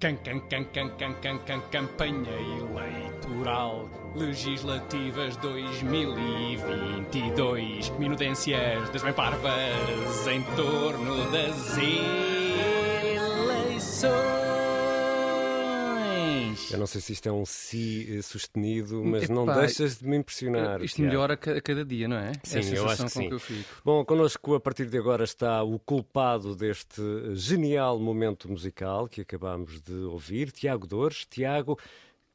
Can, can, can, can, can, can, can, campanha eleitoral legislativas 2022. Minudências parvas em torno das eleições. Eu não sei se isto é um si eh, sustenido, mas não Epá, deixas de me impressionar. Isto Tiago. melhora a ca- a cada dia, não é? Sim, é eu acho que sim. que eu fico. Bom, connosco a partir de agora está o culpado deste genial momento musical que acabámos de ouvir, Tiago Dores. Tiago,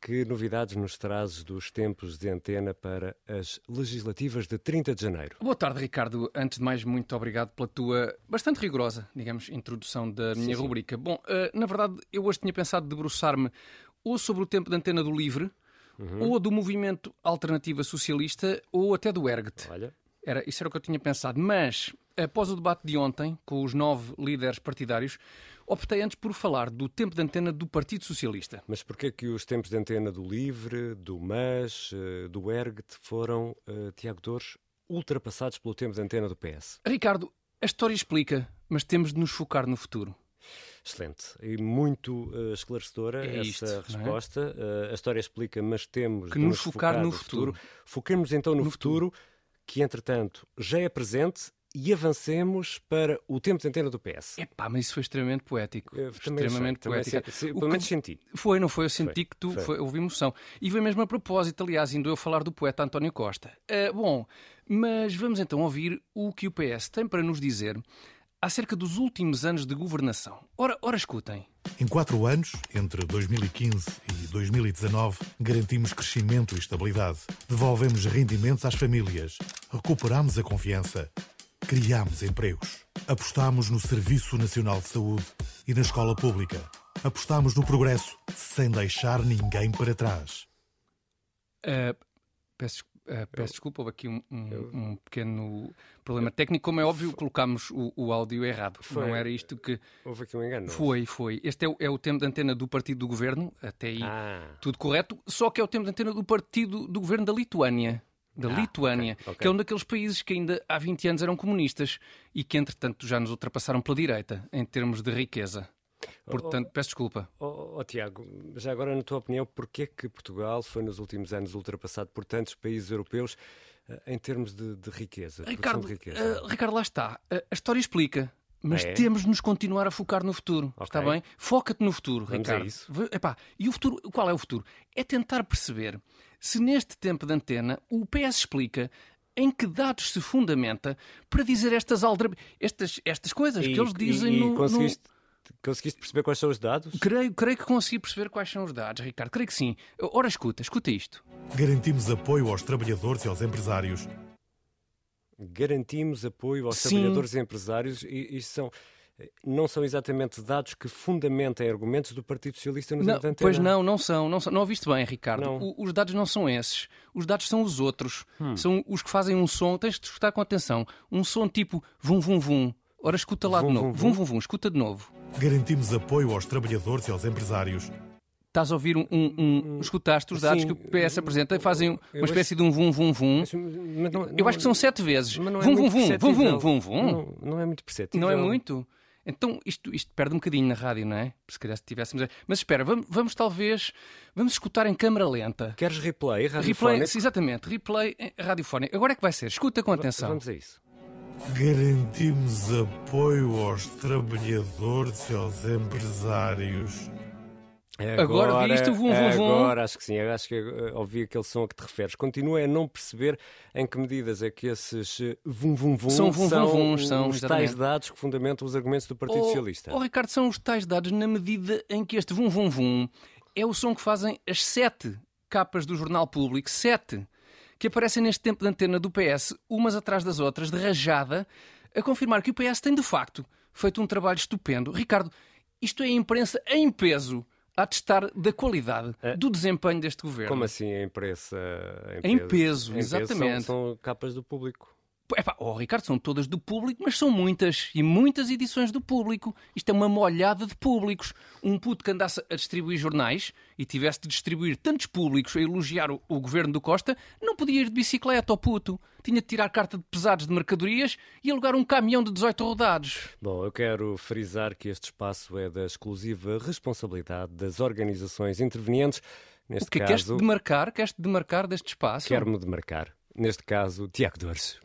que novidades nos trazes dos tempos de antena para as legislativas de 30 de janeiro? Boa tarde, Ricardo. Antes de mais, muito obrigado pela tua bastante rigorosa, digamos, introdução da minha sim. rubrica. Bom, eh, na verdade, eu hoje tinha pensado debruçar-me ou sobre o tempo de antena do Livre, Uhum. ou do movimento Alternativa Socialista, ou até do ERGT. Olha, Era, isso era o que eu tinha pensado. Mas, após o debate de ontem, com os nove líderes partidários, optei antes por falar do tempo de antena do Partido Socialista. mas porquê que os tempos de antena do Livre, do MAS, eh, do ERGT foram, eh, Tiago Dores, ultrapassados pelo tempo de antena do PS? Ricardo, a história explica, mas temos de nos focar no futuro. Excelente e muito eh, esclarecedora É essa isto, é? resposta. Eh, a história explica, mas temos Que nos focar no futuro. Foquemos então no, No futuro, que entretanto já é presente e avancemos para o tempo de antena do PS. Epá, mas isso foi extremamente poético. Eu extremamente também poético. se- pelo menos senti. Foi, não foi? Eu senti Foi, que tu foi. foi, houve emoção. E foi mesmo a propósito, aliás, indo eu falar do poeta António Costa. Ah, bom, mas vamos então ouvir o que o PS tem para nos dizer acerca dos últimos anos de governação. Ora, ora escutem. Em quatro anos, entre 2015 e 2019, garantimos crescimento e estabilidade. Devolvemos rendimentos às famílias. Recuperamos a confiança. Criámos empregos. Apostámos no Serviço Nacional de Saúde e na escola pública. Apostámos no progresso, sem deixar ninguém para trás. Ah, peço, ah, peço desculpa, houve aqui um, um- um pequeno problema técnico. Como é óbvio, colocámos o, o áudio errado. Foi. Não era isto que. Houve aqui um engano. é? Foi, foi. Este é o, é o tempo de antena do partido do governo, até aí Ah, tudo correto, só que é o tempo de antena do partido do governo da Lituânia. Da Ah, Lituânia, ok, ok. que é um daqueles países que ainda há 20 anos eram comunistas e que, entretanto, já nos ultrapassaram pela direita em termos de riqueza. Portanto, peço desculpa. Ó ó, Tiago, já agora, na tua opinião, porquê que Portugal foi nos últimos anos ultrapassado por tantos países europeus eh, em termos de, de riqueza? Ricardo, de riqueza? ah, Ricardo, lá está. Ah, a história explica. Mas é? temos de nos continuar a focar no futuro. Ok. Está bem? Foca-te no futuro, Vamos Ricardo. epá, e o futuro, qual é o futuro? É tentar perceber se neste tempo de antena o PS explica em que dados se fundamenta para dizer estas, aldra... estas, estas coisas que eles dizem e, e no, no- conseguiste, perceber quais são os dados? Creio, creio que consegui perceber quais são os dados, Ricardo. Creio que sim. Ora, escuta, escuta isto. Garantimos apoio aos trabalhadores e aos empresários. Garantimos apoio aos Sim. trabalhadores e empresários e isto são, não são exatamente dados que fundamentem argumentos do Partido Socialista no Não, antena. pois não, não são, não são. Não ouviste bem, Ricardo. Não. O- os dados não são esses. Os dados são os outros. Hum. São os que fazem um som. Tens de escutar com atenção. Um som tipo vum vum vum. Ora, escuta lá Vum, de novo. vum, Vum vum. vum vum. Escuta de novo. Garantimos apoio aos trabalhadores e aos empresários. Estás a ouvir um. um- um- escutaste os dados Sim. que o PS apresenta e fazem uma espécie de um vum vum vum. Mas- mas não- Eu acho que são sete vezes. mas não é Vum vum muito vum. Vum vum vum vum. Não, não é muito perceptível. Não é muito? Então isto, isto perde um bocadinho na rádio, não é? Se calhar se tivéssemos. Mas espera, vamos, vamos talvez. Vamos escutar em câmara lenta. Queres replay? Replay, radiofónico? sim, exatamente, replay radiofónico. Agora é que vai ser, escuta com atenção. Vamos a isso. Garantimos apoio aos trabalhadores e aos empresários. Agora viste o vum, vum, vum? Agora acho que sim, acho que eh, ouvi aquele som a que te referes. Continua a não perceber em que medidas é que esses eh, vum vum vum São vum, vum, vuns, são, os exatamente. tais dados que fundamentam os argumentos do Partido Oh, Socialista. oh, Ricardo, são os tais dados na medida em que este vum vum vum é o som que fazem as sete capas do Jornal Público, sete, que aparecem neste tempo de antena do PS, umas atrás das outras, de rajada, a confirmar que o PS tem de facto feito um trabalho estupendo. Ricardo, isto é a imprensa em peso a atestar da qualidade do desempenho deste governo. Como assim em preço? Em peso, Em exatamente. São, são capas do público. Epá, oh, Ricardo, são todas do público, mas são muitas e muitas edições do público. Isto é uma molhada de públicos. Um puto que andasse a distribuir jornais e tivesse de distribuir tantos públicos a elogiar o, o governo do Costa, não podia ir de bicicleta ao puto. Tinha de tirar carta de pesados de mercadorias e alugar um caminhão de 18 rodados. Bom, eu quero frisar que este espaço é da exclusiva responsabilidade das organizações intervenientes. Neste o que caso, queres demarcar? Queres demarcar deste espaço? Quero-me demarcar. Neste caso, Tiago Dores.